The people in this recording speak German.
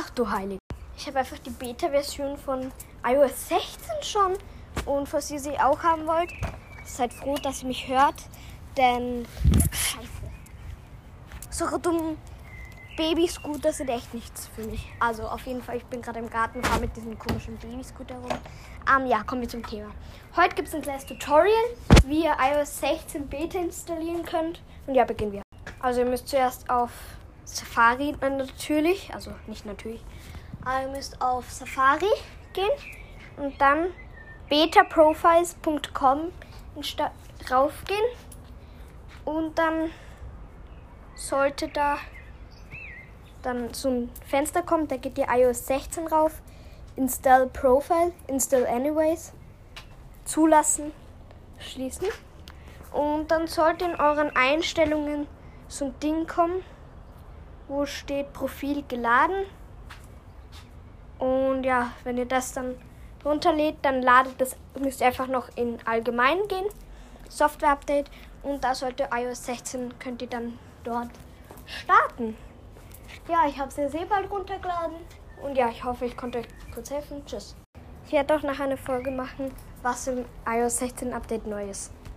Ach du Heilig. Ich habe einfach die Beta-Version von iOS 16 schon. Und falls ihr sie auch haben wollt, seid froh, dass ihr mich hört. Denn. Scheiße. So dumm. Babyscooter sind echt nichts für mich. Also auf jeden Fall, ich bin gerade im Garten, fahre mit diesem komischen Babyscooter rum. Um, ja, kommen wir zum Thema. Heute gibt es ein kleines Tutorial, wie ihr iOS 16 Beta installieren könnt. Und ja, beginnen wir. Also ihr müsst zuerst auf Safari natürlich, also nicht natürlich, aber ihr müsst auf Safari gehen und dann betaprofiles.com raufgehen. Und dann sollte da dann so ein Fenster kommen, da geht ihr iOS 16 rauf, Install Profile, Install Anyways, zulassen, schließen. Und dann sollte in euren Einstellungen so ein Ding kommen, wo steht Profil geladen. Und ja, wenn ihr das dann runterlädt, dann ladet das, müsst ihr einfach noch in Allgemein gehen, Software Update. Und da sollte iOS 16, könnt ihr dann dort starten. Ja, ich habe es ja sehr bald runtergeladen. Und ja, ich hoffe, ich konnte euch kurz helfen. Tschüss. Ich werde auch noch eine Folge machen, was im iOS 16 Update neu ist.